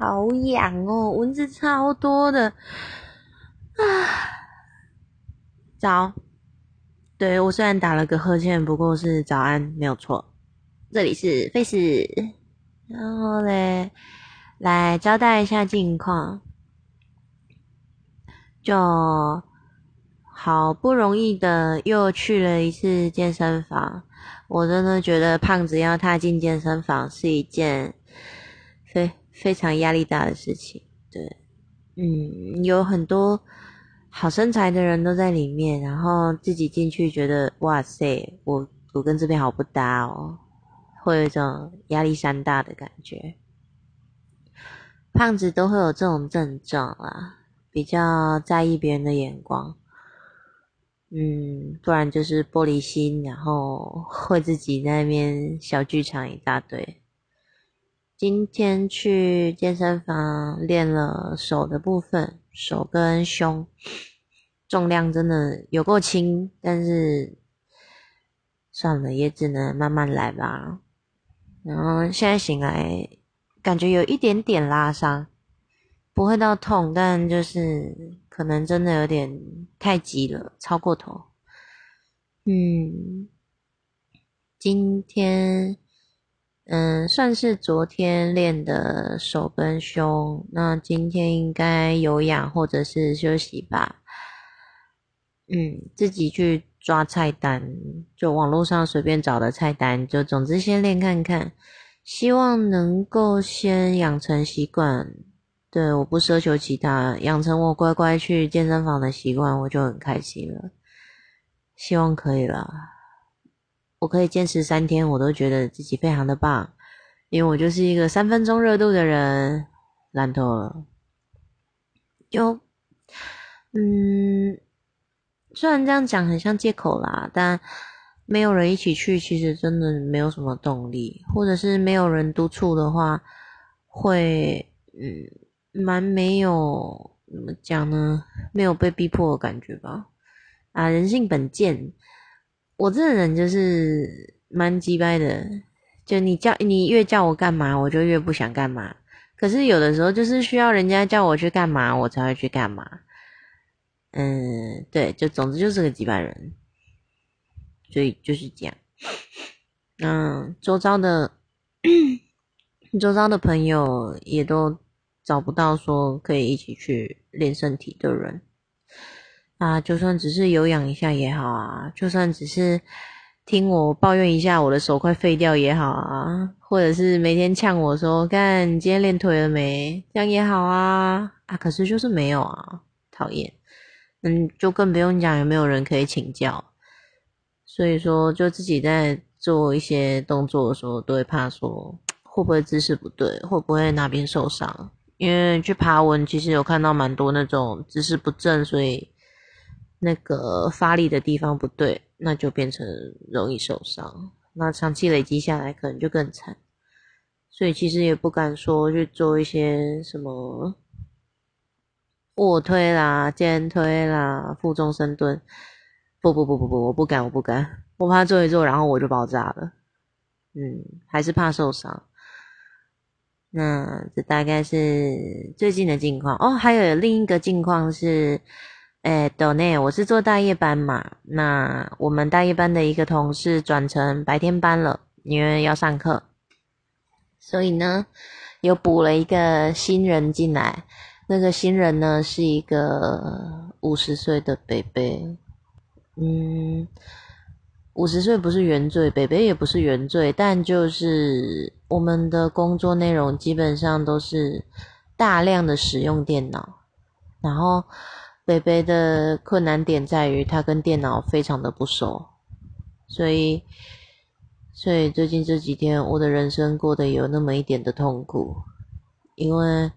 好痒哦，蚊子超多的啊！早，对我虽然打了个呵欠，不过是早安，没有错。这里是 Face，然后嘞，来交代一下近况，就好不容易的又去了一次健身房。我真的觉得胖子要踏进健身房是一件非非常压力大的事情。对，嗯，有很多好身材的人都在里面，然后自己进去觉得哇塞，我我跟这边好不搭哦，会有一种压力山大的感觉。胖子都会有这种症状啦，比较在意别人的眼光。嗯，不然就是玻璃心，然后会自己那边小剧场一大堆。今天去健身房练了手的部分，手跟胸，重量真的有够轻，但是算了，也只能慢慢来吧。然后现在醒来，感觉有一点点拉伤，不会到痛，但就是。可能真的有点太急了，超过头。嗯，今天嗯算是昨天练的手跟胸，那今天应该有氧或者是休息吧。嗯，自己去抓菜单，就网络上随便找的菜单，就总之先练看看，希望能够先养成习惯。对，我不奢求其他，养成我乖乖去健身房的习惯，我就很开心了。希望可以了，我可以坚持三天，我都觉得自己非常的棒，因为我就是一个三分钟热度的人，烂透了。就，嗯，虽然这样讲很像借口啦，但没有人一起去，其实真的没有什么动力，或者是没有人督促的话，会，嗯。蛮没有怎么讲呢？没有被逼迫的感觉吧？啊，人性本贱，我这个人就是蛮鸡掰的。就你叫你越叫我干嘛，我就越不想干嘛。可是有的时候就是需要人家叫我去干嘛，我才会去干嘛。嗯，对，就总之就是个几百人，所以就是这样。嗯，周遭的周遭的朋友也都。找不到说可以一起去练身体的人啊，就算只是有氧一下也好啊，就算只是听我抱怨一下我的手快废掉也好啊，或者是每天呛我说干你今天练腿了没，这样也好啊啊，可是就是没有啊，讨厌，嗯，就更不用讲有没有人可以请教，所以说就自己在做一些动作的时候都会怕说会不会姿势不对，会不会哪边受伤。因为去爬文，其实有看到蛮多那种姿势不正，所以那个发力的地方不对，那就变成容易受伤。那长期累积下来，可能就更惨。所以其实也不敢说去做一些什么卧推啦、肩推啦、负重深蹲。不不不不不，我不敢，我不敢，我怕做一做，然后我就爆炸了。嗯，还是怕受伤。那这大概是最近的近况哦，还有另一个近况是，诶，岛内我是做大夜班嘛，那我们大夜班的一个同事转成白天班了，因为要上课，所以呢，又补了一个新人进来，那个新人呢是一个五十岁的北北，嗯。五十岁不是原罪，北北也不是原罪，但就是我们的工作内容基本上都是大量的使用电脑，然后北北的困难点在于他跟电脑非常的不熟，所以所以最近这几天我的人生过得有那么一点的痛苦，因为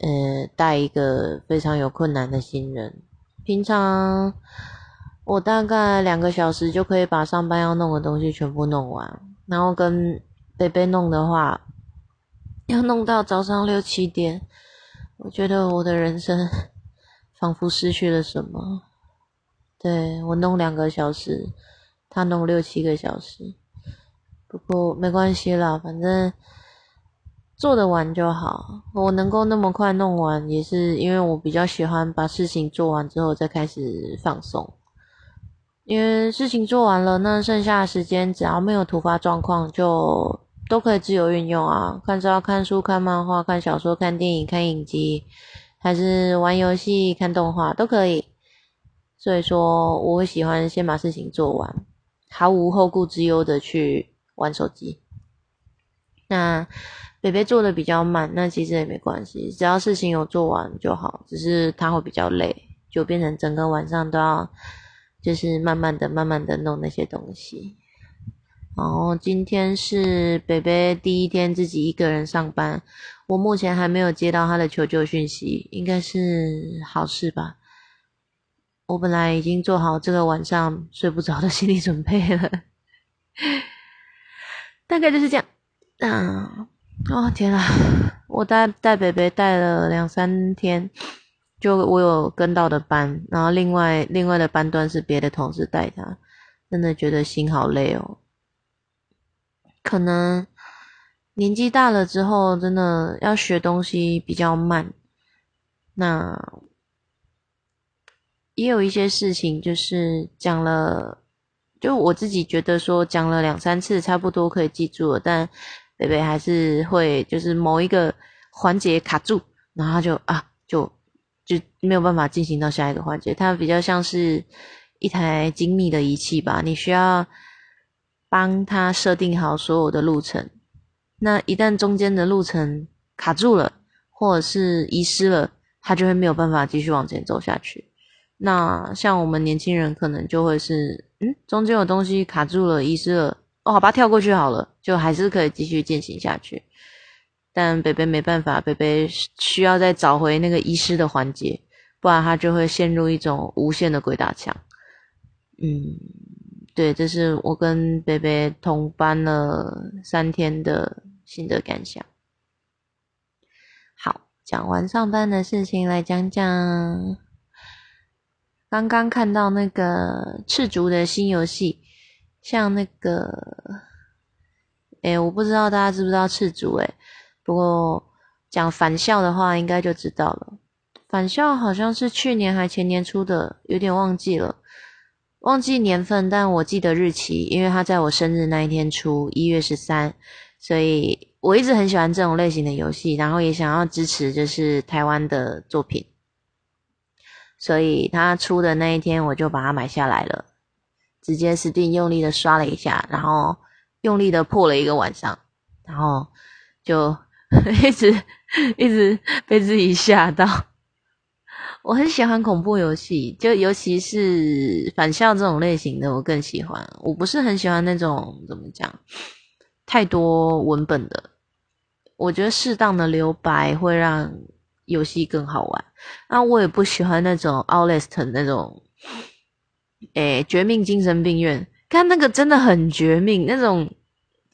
呃带一个非常有困难的新人，平常。我大概两个小时就可以把上班要弄的东西全部弄完，然后跟贝贝弄的话，要弄到早上六七点。我觉得我的人生仿佛失去了什么。对我弄两个小时，他弄六七个小时，不过没关系啦，反正做得完就好。我能够那么快弄完，也是因为我比较喜欢把事情做完之后再开始放松。因为事情做完了，那剩下的时间只要没有突发状况，就都可以自由运用啊。看是要看书、看漫画、看小说、看电影、看影集，还是玩游戏、看动画都可以。所以说，我会喜欢先把事情做完，毫无后顾之忧的去玩手机。那北北做的比较慢，那其实也没关系，只要事情有做完就好。只是他会比较累，就变成整个晚上都要，就是慢慢的、慢慢的弄那些东西。然后今天是北北第一天自己一个人上班，我目前还没有接到他的求救讯息，应该是好事吧。我本来已经做好这个晚上睡不着的心理准备了，大概就是这样。啊，哦天啊，我带带北北带了两三天，就我有跟到的班，然后另外另外的班段是别的同事带他，真的觉得心好累哦。可能年纪大了之后，真的要学东西比较慢，那。也有一些事情，就是讲了，就我自己觉得说讲了两三次，差不多可以记住了，但北北还是会就是某一个环节卡住，然后就啊，就就没有办法进行到下一个环节。它比较像是一台精密的仪器吧，你需要帮他设定好所有的路程，那一旦中间的路程卡住了，或者是遗失了，他就会没有办法继续往前走下去。那像我们年轻人可能就会是，嗯，中间有东西卡住了，遗失了，哦，好吧，跳过去好了，就还是可以继续进行下去。但北北没办法，北北需要再找回那个遗失的环节，不然他就会陷入一种无限的鬼打墙。嗯，对，这是我跟北北同班了三天的心得感想。好，讲完上班的事情，来讲讲。刚刚看到那个赤足的新游戏，像那个，哎，我不知道大家知不知道赤足，哎，不过讲返校的话，应该就知道了。返校好像是去年还前年出的，有点忘记了，忘记年份，但我记得日期，因为他在我生日那一天出，一月十三，所以我一直很喜欢这种类型的游戏，然后也想要支持就是台湾的作品。所以他出的那一天，我就把它买下来了，直接 Steam 用力的刷了一下，然后用力的破了一个晚上，然后就 一直一直被自己吓到。我很喜欢恐怖游戏，就尤其是返校这种类型的，我更喜欢。我不是很喜欢那种怎么讲，太多文本的，我觉得适当的留白会让。游戏更好玩，那我也不喜欢那种 Outlast 那种，诶，绝命精神病院，看那个真的很绝命，那种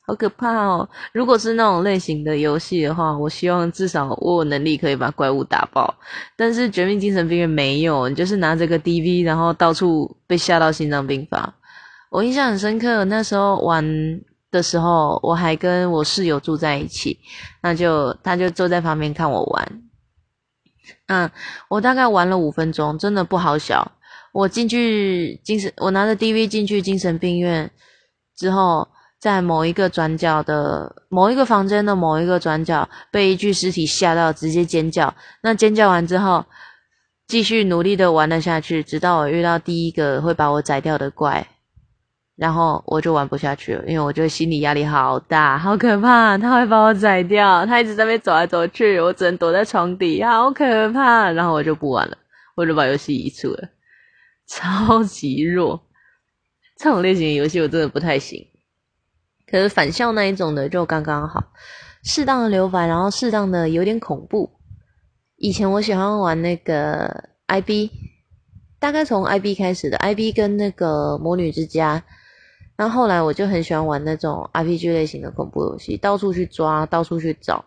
好可怕哦。如果是那种类型的游戏的话，我希望至少我有能力可以把怪物打爆。但是绝命精神病院没有，你就是拿着个 DV，然后到处被吓到心脏病发。我印象很深刻，那时候玩的时候，我还跟我室友住在一起，那就他就坐在旁边看我玩。嗯，我大概玩了五分钟，真的不好笑。我进去精神，我拿着 DV 进去精神病院之后，在某一个转角的某一个房间的某一个转角，被一具尸体吓到，直接尖叫。那尖叫完之后，继续努力的玩了下去，直到我遇到第一个会把我宰掉的怪。然后我就玩不下去了，因为我觉得心理压力好大，好可怕，他会把我宰掉，他一直在那边走来走去，我只能躲在床底，好可怕。然后我就不玩了，我就把游戏移出了，超级弱。这种类型的游戏我真的不太行，可是返校那一种的就刚刚好，适当的留白，然后适当的有点恐怖。以前我喜欢玩那个 IB，大概从 IB 开始的，IB 跟那个魔女之家。那后来我就很喜欢玩那种 RPG 类型的恐怖游戏，到处去抓，到处去找，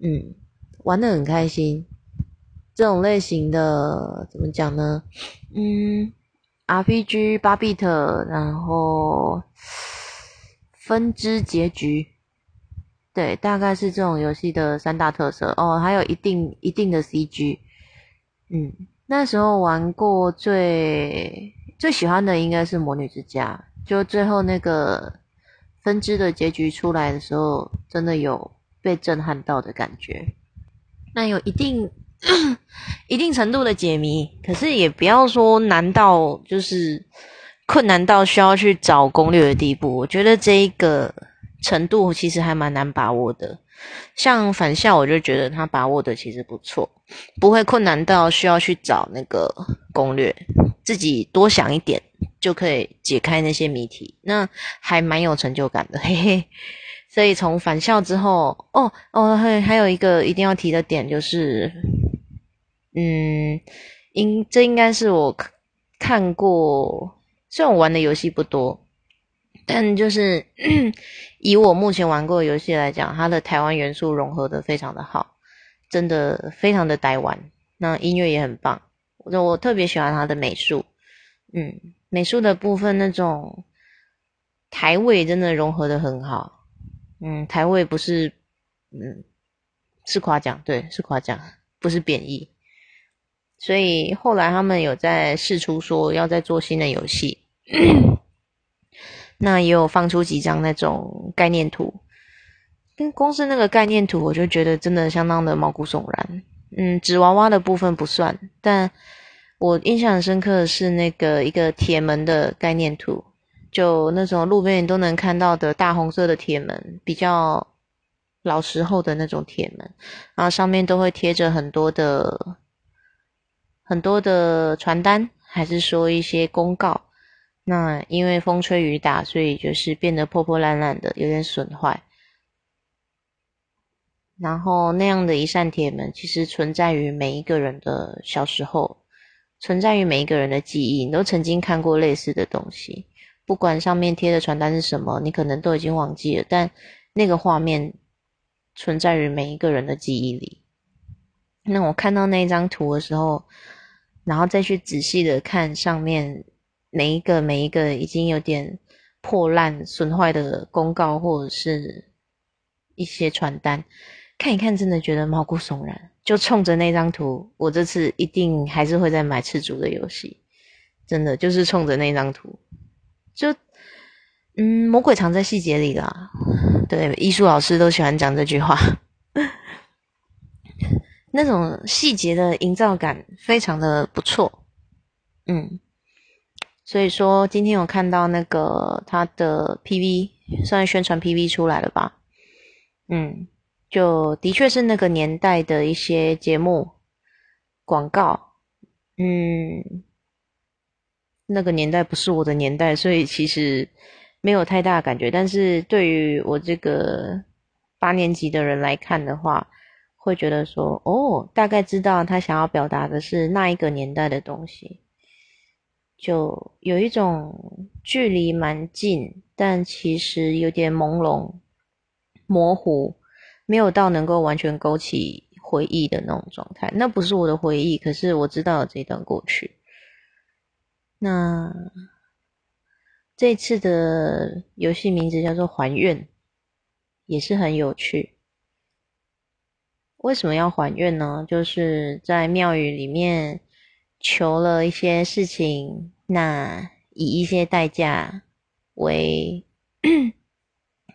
嗯，玩的很开心。这种类型的怎么讲呢？嗯，RPG 八 bit，然后分支结局，对，大概是这种游戏的三大特色哦，还有一定一定的 CG。嗯，那时候玩过最最喜欢的应该是《魔女之家》，就最后那个分支的结局出来的时候，真的有被震撼到的感觉。那有一定 一定程度的解谜，可是也不要说难到就是困难到需要去找攻略的地步。我觉得这一个程度其实还蛮难把握的。像返校，我就觉得他把握的其实不错，不会困难到需要去找那个攻略，自己多想一点就可以解开那些谜题，那还蛮有成就感的，嘿嘿。所以从返校之后，哦哦，还还有一个一定要提的点就是，嗯，应这应该是我看过，虽然我玩的游戏不多，但就是 以我目前玩过的游戏来讲，它的台湾元素融合的非常的好，真的非常的台湾。那音乐也很棒，我我特别喜欢它的美术，嗯，美术的部分那种台味真的融合的很好。嗯，台位不是，嗯，是夸奖，对，是夸奖，不是贬义。所以后来他们有在试出说要再做新的游戏，那也有放出几张那种概念图，跟光是那个概念图，我就觉得真的相当的毛骨悚然。嗯，纸娃娃的部分不算，但我印象很深刻的是那个一个铁门的概念图。就那种路边都能看到的大红色的铁门，比较老时候的那种铁门，然后上面都会贴着很多的很多的传单，还是说一些公告。那因为风吹雨打，所以就是变得破破烂烂的，有点损坏。然后那样的一扇铁门，其实存在于每一个人的小时候，存在于每一个人的记忆，你都曾经看过类似的东西。不管上面贴的传单是什么，你可能都已经忘记了，但那个画面存在于每一个人的记忆里。那我看到那张图的时候，然后再去仔细的看上面每一个每一个已经有点破烂损坏的公告或者是一些传单，看一看，真的觉得毛骨悚然。就冲着那张图，我这次一定还是会再买赤足的游戏，真的就是冲着那张图。就，嗯，魔鬼藏在细节里啦。对，艺术老师都喜欢讲这句话。那种细节的营造感非常的不错。嗯，所以说今天有看到那个他的 PV，算宣传 PV 出来了吧？嗯，就的确是那个年代的一些节目广告。嗯。那个年代不是我的年代，所以其实没有太大的感觉。但是对于我这个八年级的人来看的话，会觉得说，哦，大概知道他想要表达的是那一个年代的东西，就有一种距离蛮近，但其实有点朦胧、模糊，没有到能够完全勾起回忆的那种状态。那不是我的回忆，可是我知道这段过去。那这次的游戏名字叫做还愿，也是很有趣。为什么要还愿呢？就是在庙宇里面求了一些事情，那以一些代价为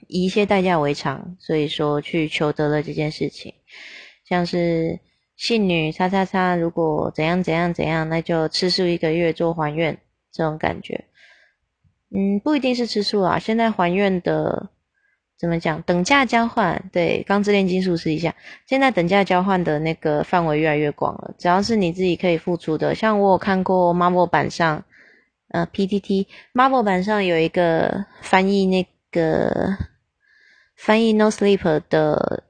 以一些代价为偿，所以说去求得了这件事情，像是。信女叉叉叉，如果怎样怎样怎样，那就吃素一个月做还愿，这种感觉，嗯，不一定是吃素啊。现在还愿的怎么讲？等价交换，对，钢之炼金术试一下。现在等价交换的那个范围越来越广了，只要是你自己可以付出的。像我有看过 Marvel 版上，呃，PTT Marvel 版上有一个翻译那个翻译 No Sleep 的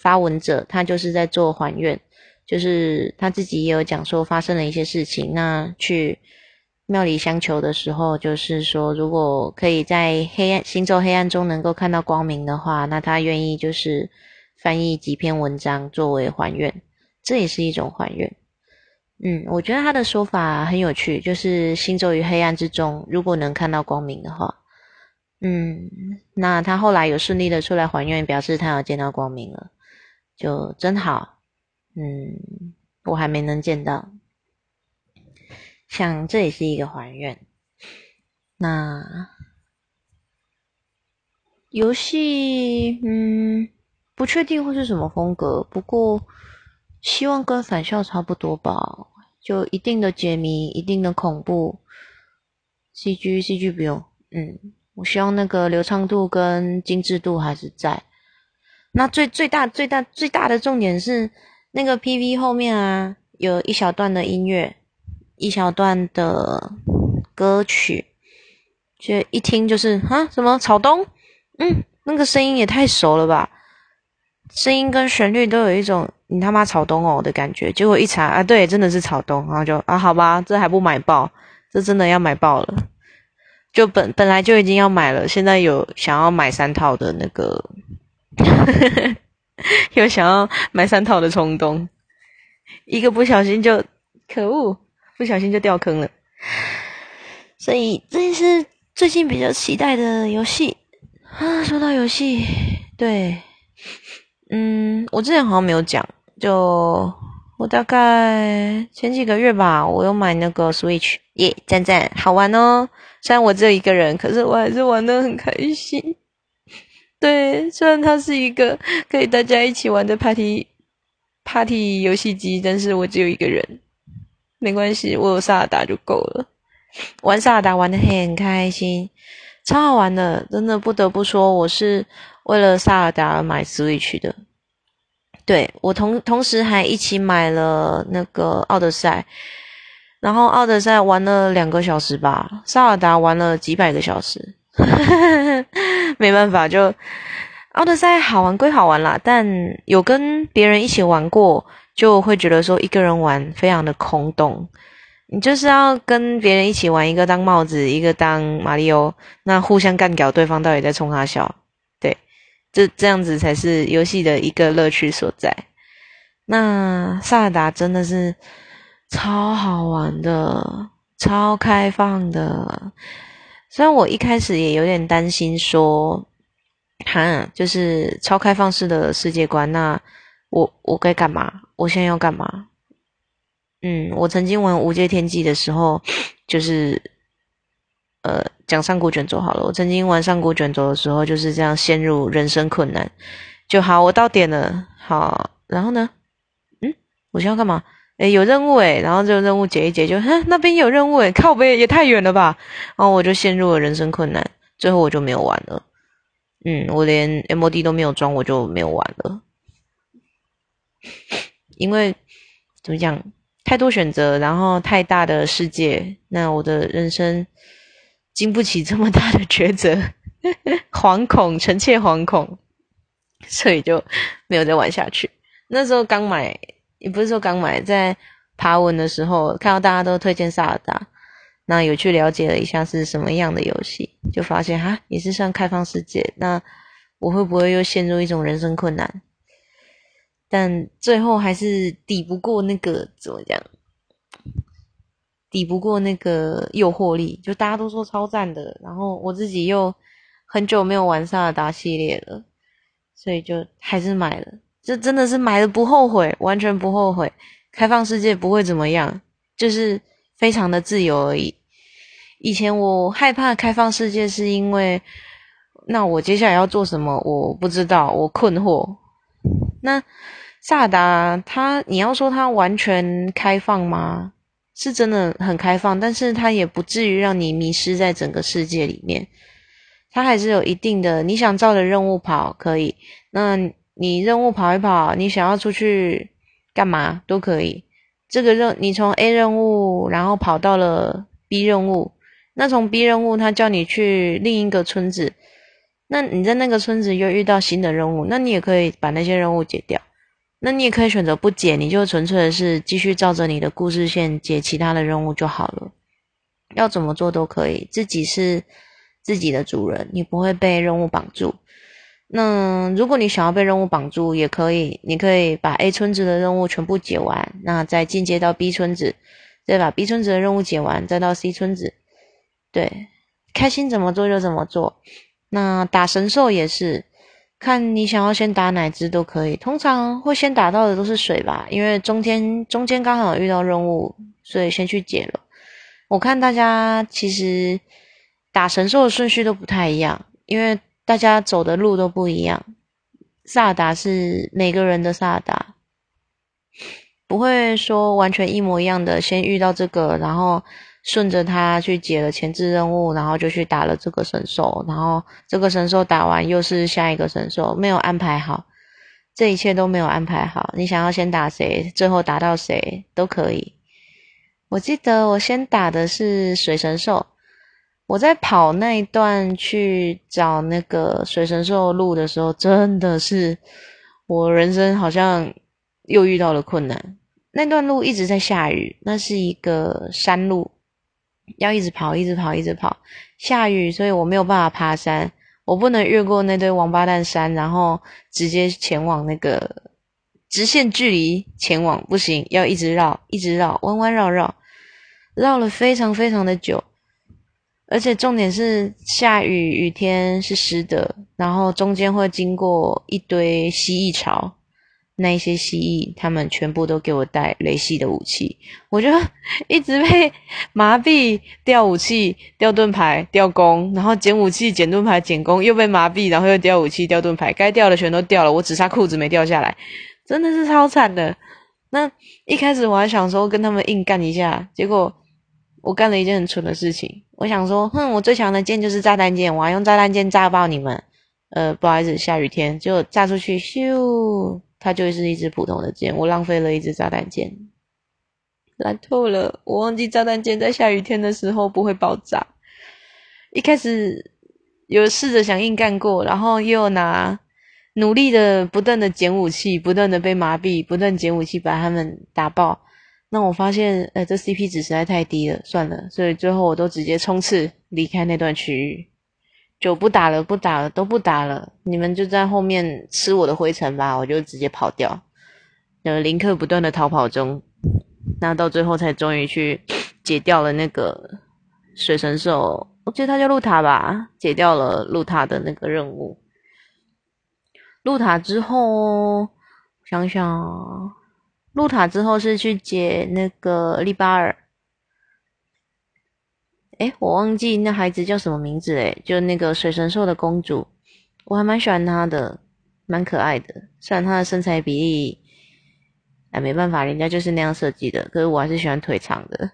发文者，他就是在做还愿。就是他自己也有讲说发生了一些事情，那去庙里相求的时候，就是说如果可以在黑暗星咒黑暗中能够看到光明的话，那他愿意就是翻译几篇文章作为还愿，这也是一种还愿。嗯，我觉得他的说法很有趣，就是星咒于黑暗之中，如果能看到光明的话，嗯，那他后来有顺利的出来还愿，表示他有见到光明了，就真好。嗯，我还没能见到，像这也是一个还愿。那游戏，嗯，不确定会是什么风格，不过希望跟返校差不多吧，就一定的解谜，一定的恐怖，CG，CG 不用，嗯。我希望那个流畅度跟精致度还是在。那最最大最大最大的重点是那个 PV 后面啊，有一小段的音乐，一小段的歌曲，就一听就是啊，什么草东？嗯，那个声音也太熟了吧，声音跟旋律都有一种你他妈草东哦的感觉。结果一查啊，对，真的是草东，然后就啊，好吧，这还不买爆，这真的要买爆了。就本本来就已经要买了，现在有想要买三套的那个，有想要买三套的冲动，一个不小心就可恶，不小心就掉坑了。所以这是最近比较期待的游戏啊。说到游戏，对，嗯，我之前好像没有讲，就我大概前几个月吧，我有买那个 Switch，耶，赞赞，好玩哦。虽然我只有一个人，可是我还是玩的很开心。对，虽然它是一个可以大家一起玩的 party party 游戏机，但是我只有一个人，没关系，我有萨尔达就够了。玩萨尔达玩的很开心，超好玩的，真的不得不说，我是为了萨尔达而买 Switch 的。对我同同时还一起买了那个奥德赛。然后奥德赛玩了两个小时吧，萨尔达玩了几百个小时，没办法，就奥德赛好玩归好玩啦，但有跟别人一起玩过，就会觉得说一个人玩非常的空洞。你就是要跟别人一起玩，一个当帽子，一个当马里奥，那互相干掉对方到底在冲他笑，对，这这样子才是游戏的一个乐趣所在。那萨尔达真的是。超好玩的，超开放的。虽然我一开始也有点担心，说，哈，就是超开放式的世界观，那我我该干嘛？我现在要干嘛？嗯，我曾经玩《无界天际》的时候，就是，呃，讲上古卷轴好了。我曾经玩上古卷轴的时候，就是这样陷入人生困难。就好，我到点了，好，然后呢？嗯，我现在要干嘛？诶有任务诶然后这个任务解一解，就哼，那边有任务诶靠北也太远了吧，然后我就陷入了人生困难，最后我就没有玩了。嗯，我连 MOD 都没有装，我就没有玩了，因为怎么讲，太多选择，然后太大的世界，那我的人生经不起这么大的抉择，惶恐，臣妾惶恐，所以就没有再玩下去。那时候刚买。也不是说刚买，在爬文的时候看到大家都推荐萨尔达，那有去了解了一下是什么样的游戏，就发现哈也是算开放世界，那我会不会又陷入一种人生困难？但最后还是抵不过那个怎么讲，抵不过那个诱惑力，就大家都说超赞的，然后我自己又很久没有玩萨尔达系列了，所以就还是买了。这真的是买了不后悔，完全不后悔。开放世界不会怎么样，就是非常的自由而已。以前我害怕开放世界，是因为那我接下来要做什么，我不知道，我困惑。那萨达他，你要说他完全开放吗？是真的很开放，但是他也不至于让你迷失在整个世界里面。他还是有一定的，你想照着任务跑可以。那你任务跑一跑，你想要出去干嘛都可以。这个任你从 A 任务，然后跑到了 B 任务，那从 B 任务他叫你去另一个村子，那你在那个村子又遇到新的任务，那你也可以把那些任务解掉。那你也可以选择不解，你就纯粹的是继续照着你的故事线解其他的任务就好了。要怎么做都可以，自己是自己的主人，你不会被任务绑住。那如果你想要被任务绑住，也可以，你可以把 A 村子的任务全部解完，那再进阶到 B 村子，再把 B 村子的任务解完，再到 C 村子。对，开心怎么做就怎么做。那打神兽也是，看你想要先打哪只都可以。通常会先打到的都是水吧，因为中间中间刚好遇到任务，所以先去解了。我看大家其实打神兽的顺序都不太一样，因为大家走的路都不一样。萨达是每个人的萨达，不会说完全一模一样的。先遇到这个，然后。顺着他去解了前置任务，然后就去打了这个神兽，然后这个神兽打完又是下一个神兽，没有安排好，这一切都没有安排好。你想要先打谁，最后打到谁都可以。我记得我先打的是水神兽，我在跑那一段去找那个水神兽路的时候，真的是我人生好像又遇到了困难。那段路一直在下雨，那是一个山路。要一直跑，一直跑，一直跑。下雨，所以我没有办法爬山。我不能越过那堆王八蛋山，然后直接前往那个直线距离前往，不行，要一直绕，一直绕，弯弯绕绕，绕了非常非常的久。而且重点是下雨，雨天是湿的，然后中间会经过一堆蜥蜴巢。那一些蜥蜴，他们全部都给我带雷系的武器，我就 一直被麻痹，掉武器、掉盾牌、掉弓，然后捡武器、捡盾牌、捡弓，又被麻痹，然后又掉武器、掉盾牌，该掉的全都掉了，我只差裤子没掉下来，真的是超惨的。那一开始我还想说跟他们硬干一下，结果我干了一件很蠢的事情，我想说，哼，我最强的剑就是炸弹剑，我要用炸弹剑炸爆你们。呃，不好意思，下雨天就炸出去，咻。它就是一支普通的箭，我浪费了一支炸弹箭，烂透了。我忘记炸弹箭在下雨天的时候不会爆炸。一开始有试着想硬干过，然后又拿努力的不断的捡武器，不断的被麻痹，不断捡武器把他们打爆。那我发现，呃，这 CP 值实在太低了，算了。所以最后我都直接冲刺离开那段区域。就不打了，不打了，都不打了。你们就在后面吃我的灰尘吧，我就直接跑掉。呃，林克不断的逃跑中，那到最后才终于去解掉了那个水神兽，我记得他叫露塔吧，解掉了露塔的那个任务。露塔之后，想想，露塔之后是去解那个利巴尔。哎，我忘记那孩子叫什么名字哎，就那个水神兽的公主，我还蛮喜欢她的，蛮可爱的。虽然她的身材比例，哎，没办法，人家就是那样设计的。可是我还是喜欢腿长的，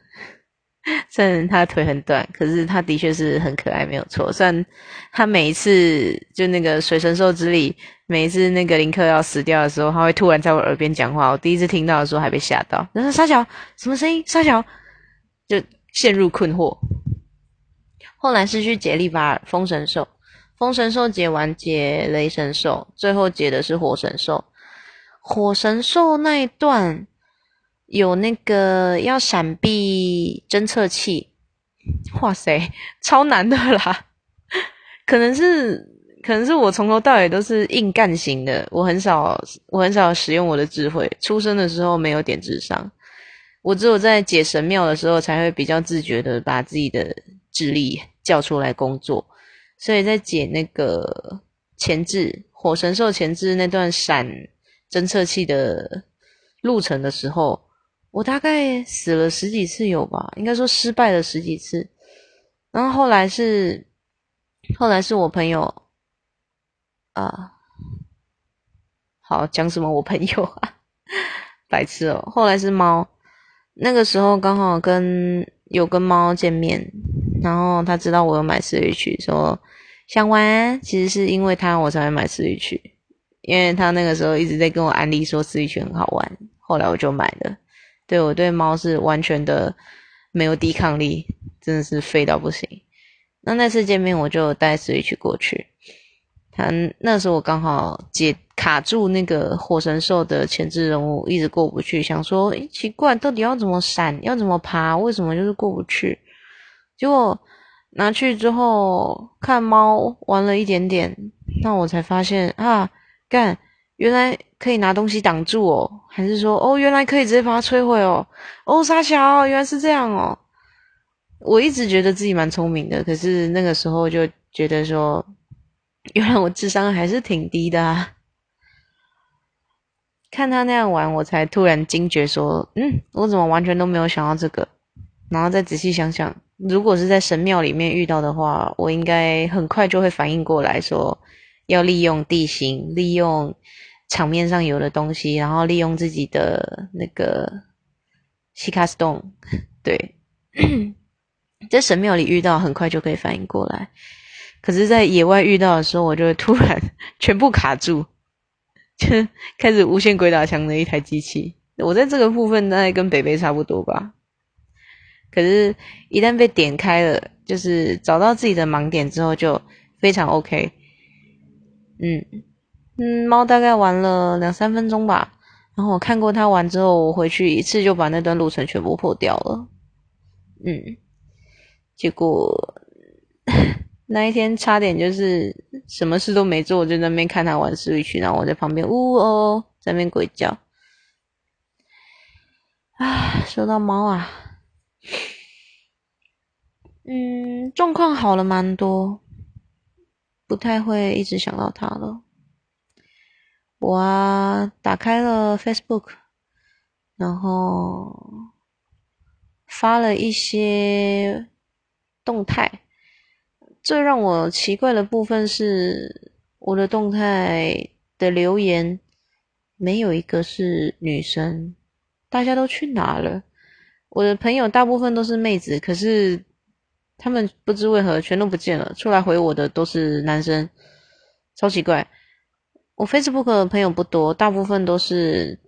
虽然她腿很短，可是她的确是很可爱，没有错。虽然她每一次就那个水神兽之力，每一次那个林克要死掉的时候，他会突然在我耳边讲话，我第一次听到的时候还被吓到。然后沙小什么声音？沙小就陷入困惑。后来是去解利法尔风神兽，风神兽解完解雷神兽，最后解的是火神兽。火神兽那一段有那个要闪避侦测器，哇塞，超难的啦！可能是可能是我从头到尾都是硬干型的，我很少我很少使用我的智慧，出生的时候没有点智商，我只有在解神庙的时候才会比较自觉的把自己的智力。叫出来工作，所以在解那个前置火神兽前置那段闪侦测器的路程的时候，我大概死了十几次有吧，应该说失败了十几次。然后后来是后来是我朋友啊，好讲什么我朋友啊，白痴哦。后来是猫，那个时候刚好跟有跟猫见面。然后他知道我有买四律曲，说想玩，其实是因为他我才会买四律曲，因为他那个时候一直在跟我安利说四律曲很好玩，后来我就买了。对我对猫是完全的没有抵抗力，真的是废到不行。那那次见面我就带四律曲过去，他那时候我刚好解卡住那个火神兽的前置任务，一直过不去，想说，诶奇怪，到底要怎么闪，要怎么爬，为什么就是过不去？结果拿去之后看猫玩了一点点，那我才发现啊，干，原来可以拿东西挡住哦，还是说哦，原来可以直接把它摧毁哦，哦，傻小，原来是这样哦。我一直觉得自己蛮聪明的，可是那个时候就觉得说，原来我智商还是挺低的啊！看他那样玩，我才突然惊觉说：“嗯，我怎么完全都没有想到这个？”然后再仔细想想，如果是在神庙里面遇到的话，我应该很快就会反应过来，说要利用地形，利用场面上有的东西，然后利用自己的那个西卡斯洞。对，在神庙里遇到，很快就可以反应过来。可是，在野外遇到的时候，我就会突然 全部卡住，就开始无限鬼打墙的一台机器。我在这个部分大概跟北北差不多吧。可是，一旦被点开了，就是找到自己的盲点之后，就非常 OK。嗯嗯，猫大概玩了两三分钟吧。然后我看过它玩之后，我回去一次就把那段路程全部破掉了。嗯，结果。那一天差点就是什么事都没做，就在那边看他玩 Switch，然后我在旁边呜哦在那边鬼叫。啊，说到猫啊，嗯，状况好了蛮多，不太会一直想到他了。我啊，打开了 Facebook，然后发了一些动态。最让我奇怪的部分是，我的动态的留言没有一个是女生，大家都去哪了？我的朋友大部分都是妹子，可是他们不知为何全都不见了，出来回我的都是男生，超奇怪。我 Facebook 的朋友不多，大部分都是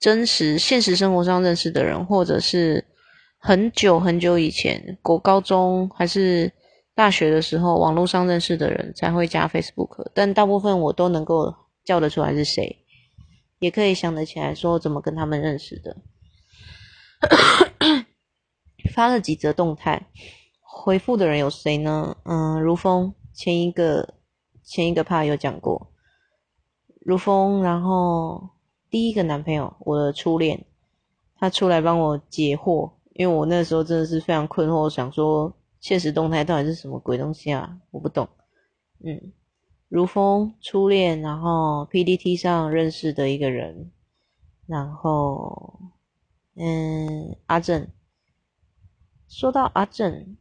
真实现实生活上认识的人，或者是很久很久以前，国高中还是。大学的时候，网络上认识的人才会加 Facebook，但大部分我都能够叫得出来是谁，也可以想得起来说怎么跟他们认识的。发了几则动态，回复的人有谁呢？嗯，如风，前一个前一个怕有讲过，如风，然后第一个男朋友，我的初恋，他出来帮我解惑，因为我那时候真的是非常困惑，想说。现实动态到底是什么鬼东西啊？我不懂。嗯，如风初恋，然后 PDT 上认识的一个人，然后嗯，阿正。说到阿正，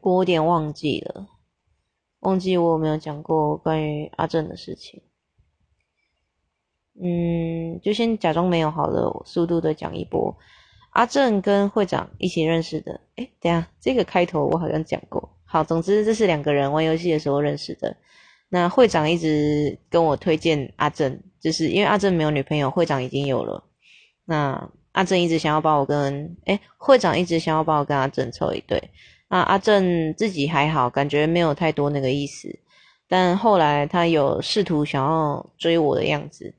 我有点忘记了，忘记我有没有讲过关于阿正的事情。嗯，就先假装没有好了，速度的讲一波。阿正跟会长一起认识的，哎，等下这个开头我好像讲过。好，总之这是两个人玩游戏的时候认识的。那会长一直跟我推荐阿正，就是因为阿正没有女朋友，会长已经有了。那阿正一直想要把我跟，哎，会长一直想要把我跟阿正凑一对。那阿正自己还好，感觉没有太多那个意思。但后来他有试图想要追我的样子，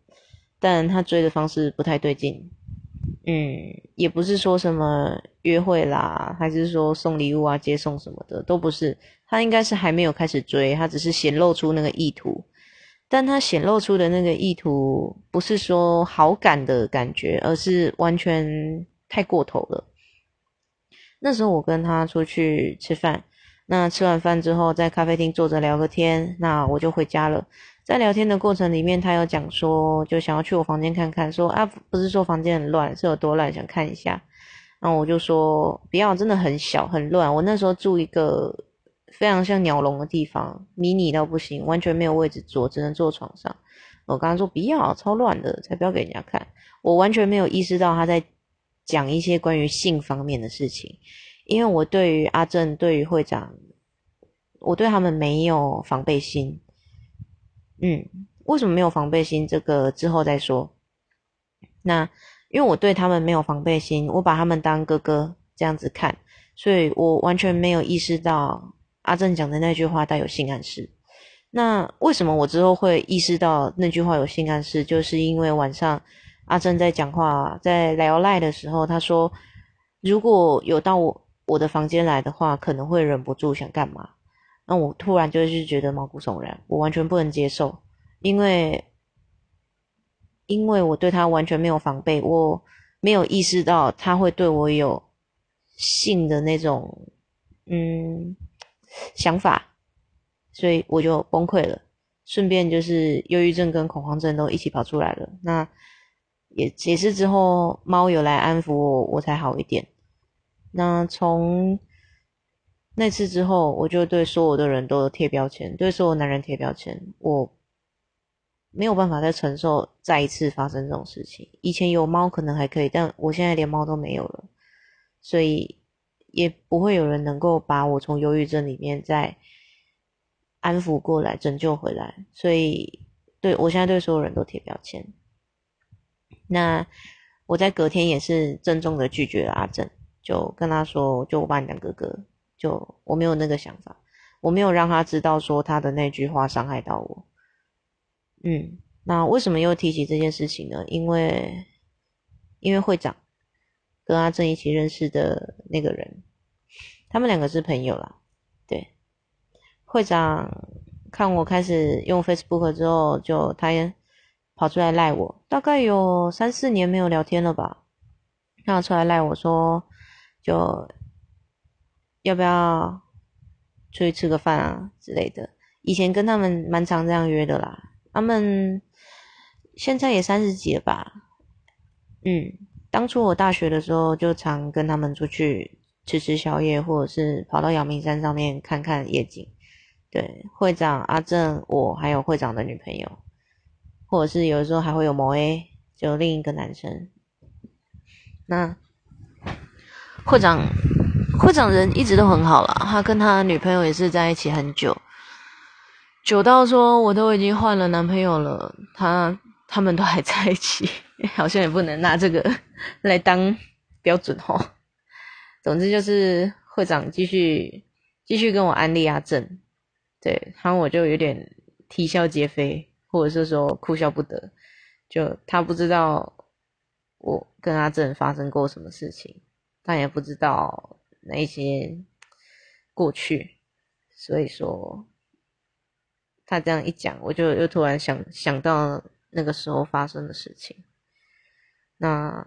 但他追的方式不太对劲。嗯，也不是说什么约会啦，还是说送礼物啊、接送什么的，都不是。他应该是还没有开始追，他只是显露出那个意图。但他显露出的那个意图，不是说好感的感觉，而是完全太过头了。那时候我跟他出去吃饭，那吃完饭之后在咖啡厅坐着聊个天，那我就回家了。在聊天的过程里面，他有讲说，就想要去我房间看看，说啊，不是说房间很乱，是有多乱，想看一下。然后我就说不要，真的很小很乱。我那时候住一个非常像鸟笼的地方，迷你到不行，完全没有位置坐，只能坐床上。我刚刚说不要，超乱的，才不要给人家看。我完全没有意识到他在讲一些关于性方面的事情，因为我对于阿正，对于会长，我对他们没有防备心。嗯，为什么没有防备心？这个之后再说。那因为我对他们没有防备心，我把他们当哥哥这样子看，所以我完全没有意识到阿正讲的那句话带有性暗示。那为什么我之后会意识到那句话有性暗示？就是因为晚上阿正在讲话，在聊赖的时候，他说如果有到我我的房间来的话，可能会忍不住想干嘛。那我突然就是觉得毛骨悚然，我完全不能接受，因为，因为我对他完全没有防备，我没有意识到他会对我有性的那种，嗯，想法，所以我就崩溃了，顺便就是忧郁症跟恐慌症都一起跑出来了。那也也是之后猫有来安抚我，我才好一点。那从那次之后，我就对所有的人都贴标签，对所有男人贴标签。我没有办法再承受再一次发生这种事情。以前有猫可能还可以，但我现在连猫都没有了，所以也不会有人能够把我从忧郁症里面再安抚过来、拯救回来。所以，对我现在对所有人都贴标签。那我在隔天也是郑重的拒绝了阿正，就跟他说：“就我把你当哥哥。”就我没有那个想法，我没有让他知道说他的那句话伤害到我。嗯，那为什么又提起这件事情呢？因为因为会长跟阿正一起认识的那个人，他们两个是朋友啦。对，会长看我开始用 Facebook 之后，就他也跑出来赖我，大概有三四年没有聊天了吧，他出来赖我说就。要不要出去吃个饭啊之类的？以前跟他们蛮常这样约的啦。他们现在也三十几了吧？嗯，当初我大学的时候就常跟他们出去吃吃宵夜，或者是跑到阳明山上面看看夜景。对，会长阿正，我还有会长的女朋友，或者是有的时候还会有某 A，就另一个男生。那会长。会长人一直都很好啦，他跟他女朋友也是在一起很久，久到说我都已经换了男朋友了，他他们都还在一起，好像也不能拿这个 来当标准哦。总之就是会长继续继续跟我安利阿正，对，然后我就有点啼笑皆非，或者是说哭笑不得，就他不知道我跟阿正发生过什么事情，他也不知道。那一些过去，所以说他这样一讲，我就又突然想想到那个时候发生的事情，那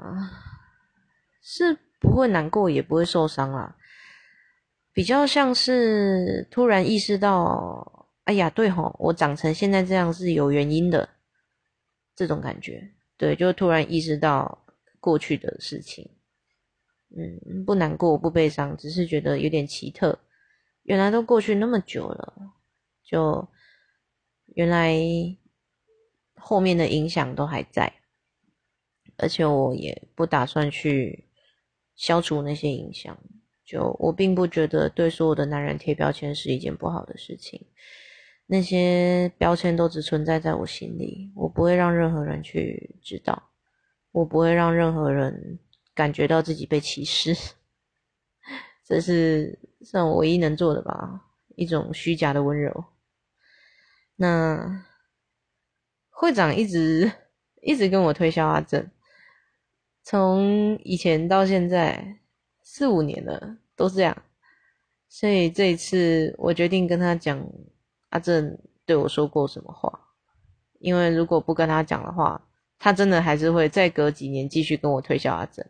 是不会难过，也不会受伤啦，比较像是突然意识到，哎呀，对吼，我长成现在这样是有原因的，这种感觉，对，就突然意识到过去的事情。嗯，不难过，不悲伤，只是觉得有点奇特。原来都过去那么久了，就原来后面的影响都还在，而且我也不打算去消除那些影响。就我并不觉得对所有的男人贴标签是一件不好的事情，那些标签都只存在在我心里，我不会让任何人去知道，我不会让任何人。感觉到自己被歧视，这是算我唯一能做的吧，一种虚假的温柔。那会长一直一直跟我推销阿正，从以前到现在四五年了，都是这样。所以这一次我决定跟他讲阿正对我说过什么话，因为如果不跟他讲的话，他真的还是会再隔几年继续跟我推销阿正。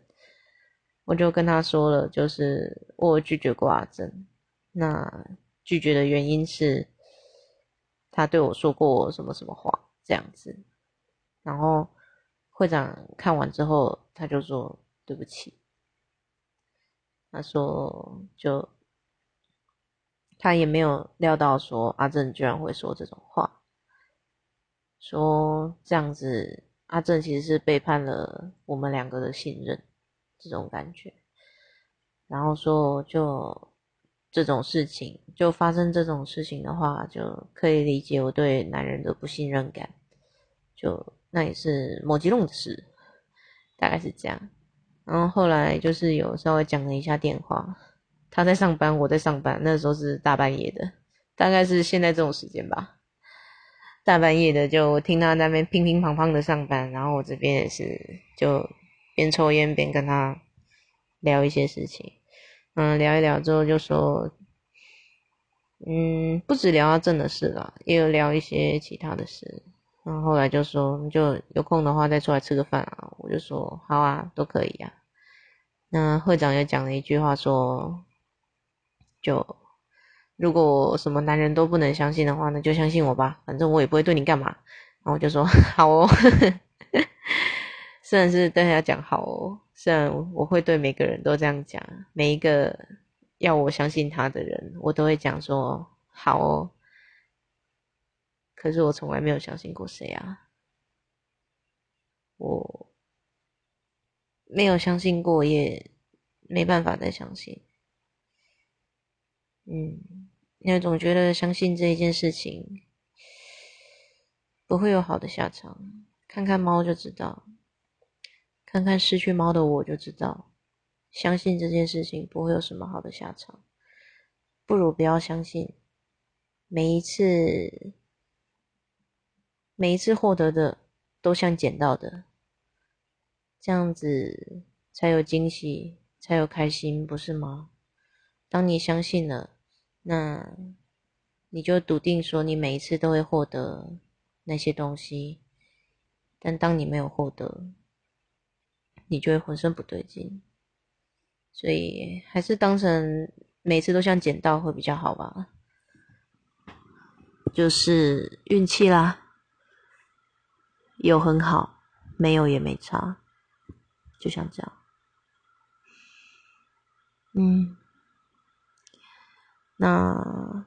我就跟他说了，就是我拒绝过阿珍，那拒绝的原因是，他对我说过什么什么话这样子，然后会长看完之后，他就说对不起，他说就他也没有料到说阿正居然会说这种话，说这样子阿正其实是背叛了我们两个的信任。这种感觉，然后说就这种事情，就发生这种事情的话，就可以理解我对男人的不信任感。就那也是某吉弄的事，大概是这样。然后后来就是有稍微讲了一下电话，他在上班，我在上班，那时候是大半夜的，大概是现在这种时间吧。大半夜的，就听他那边乒乒乓乓的上班，然后我这边也是就。边抽烟边跟他聊一些事情，嗯，聊一聊之后就说，嗯，不止聊到正的事了，也有聊一些其他的事。然后后来就说，就有空的话再出来吃个饭啊。我就说好啊，都可以啊。那会长又讲了一句话说，就如果什么男人都不能相信的话，那就相信我吧，反正我也不会对你干嘛。然后我就说 好哦，虽然是对他讲好哦，虽然我会对每个人都这样讲，每一个要我相信他的人，我都会讲说好哦。可是我从来没有相信过谁啊，我没有相信过，也没办法再相信。嗯。因为总觉得相信这一件事情不会有好的下场，看看猫就知道，看看失去猫的我就知道，相信这件事情不会有什么好的下场，不如不要相信。每一次，每一次获得的都像捡到的，这样子才有惊喜，才有开心，不是吗？当你相信了。那你就笃定说，你每一次都会获得那些东西，但当你没有获得，你就会浑身不对劲。所以还是当成每次都像捡到会比较好吧，就是运气啦，有很好，没有也没差，就像这样，嗯。那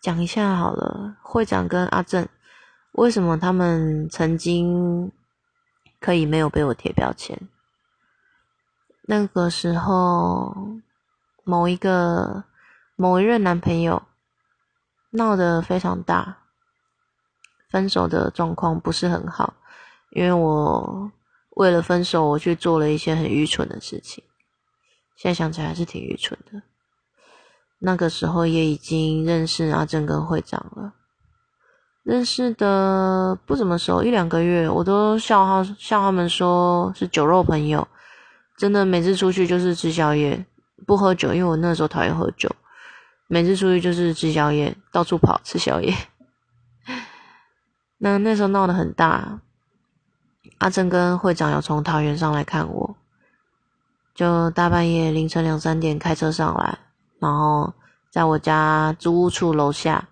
讲一下好了，会长跟阿正，为什么他们曾经可以没有被我贴标签？那个时候，某一个某一任男朋友闹得非常大，分手的状况不是很好，因为我为了分手，我去做了一些很愚蠢的事情，现在想起来还是挺愚蠢的。那个时候也已经认识阿正跟会长了，认识的不怎么熟，一两个月，我都笑他笑他们说是酒肉朋友，真的每次出去就是吃宵夜，不喝酒，因为我那时候讨厌喝酒，每次出去就是吃宵夜，到处跑吃宵夜。那那时候闹得很大，阿正跟会长有从桃园上来看我，就大半夜凌晨两三点开车上来。然后在我家租屋处楼下，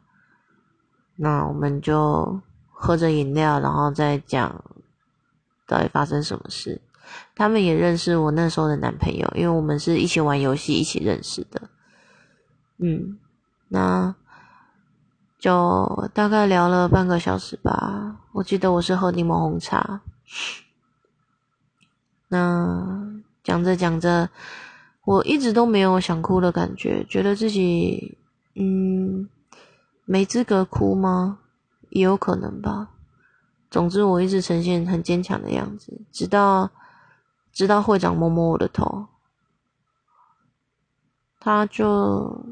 那我们就喝着饮料，然后再讲到底发生什么事。他们也认识我那时候的男朋友，因为我们是一起玩游戏一起认识的。嗯，那就大概聊了半个小时吧。我记得我是喝柠檬红茶。那讲着讲着。我一直都没有想哭的感觉，觉得自己嗯没资格哭吗？也有可能吧。总之，我一直呈现很坚强的样子，直到直到会长摸摸我的头，他就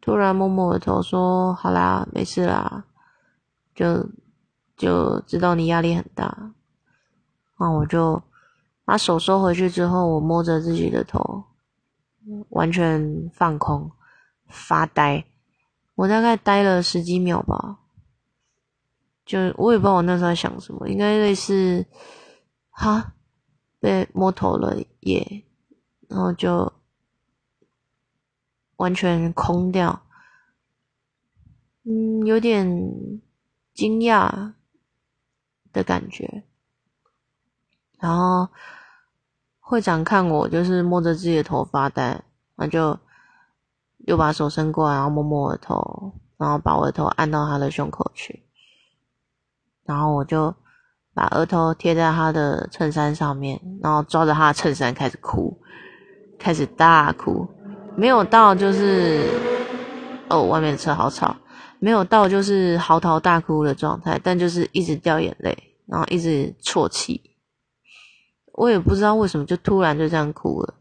突然摸摸我的头说：“好啦，没事啦，就就知道你压力很大。”那我就把手收回去之后，我摸着自己的头。完全放空，发呆。我大概呆了十几秒吧，就我也不知道我那时候在想什么，应该类似哈被摸头了耶，然后就完全空掉，嗯，有点惊讶的感觉，然后。会长看我，就是摸着自己的头发呆，那就又把手伸过来，然后摸摸我的头，然后把我的头按到他的胸口去，然后我就把额头贴在他的衬衫上面，然后抓着他的衬衫开始哭，开始大哭，没有到就是哦，外面的车好吵，没有到就是嚎啕大哭的状态，但就是一直掉眼泪，然后一直啜泣。我也不知道为什么就突然就这样哭了，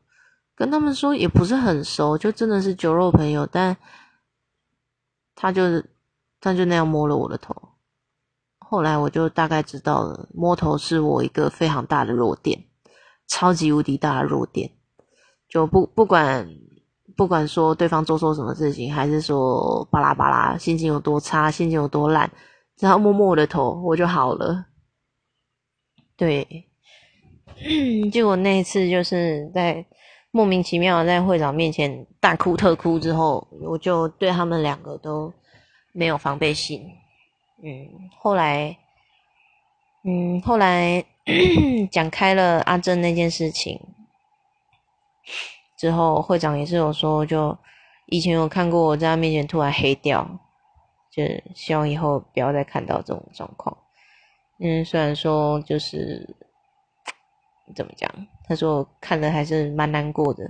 跟他们说也不是很熟，就真的是酒肉朋友，但他就他就那样摸了我的头，后来我就大概知道了，摸头是我一个非常大的弱点，超级无敌大的弱点，就不不管不管说对方做错什么事情，还是说巴拉巴拉，心情有多差，心情有多烂，只要摸摸我的头，我就好了，对。结果那一次就是在莫名其妙在会长面前大哭特哭之后，我就对他们两个都没有防备心。嗯，后来，嗯，后来 讲开了阿珍那件事情之后，会长也是有说，就以前有看过我在他面前突然黑掉，就希望以后不要再看到这种状况。嗯，虽然说就是怎么讲。他说：“看了还是蛮难过的。”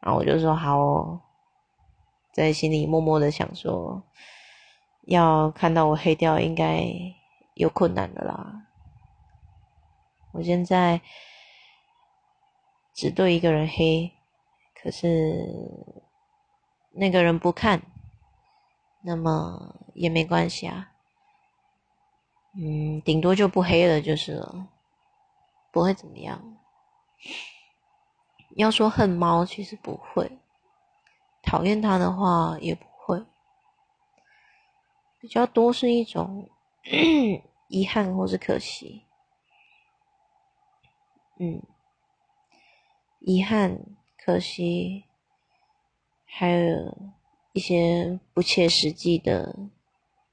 然后我就说：“好。”哦在心里默默的想说：“要看到我黑掉，应该有困难的啦。”我现在只对一个人黑，可是那个人不看，那么也没关系啊。嗯，顶多就不黑了就是了，不会怎么样。要说恨猫，其实不会；讨厌它的话，也不会。比较多是一种 遗憾或是可惜。嗯，遗憾、可惜，还有一些不切实际的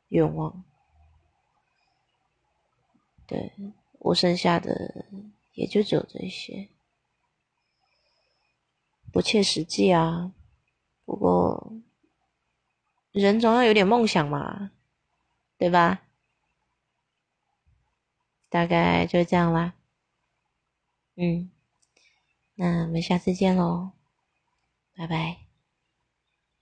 愿望。对我剩下的也就只有这些。不切实际啊，不过人总要有点梦想嘛，对吧？大概就这样啦。嗯，那我们下次见喽，拜拜。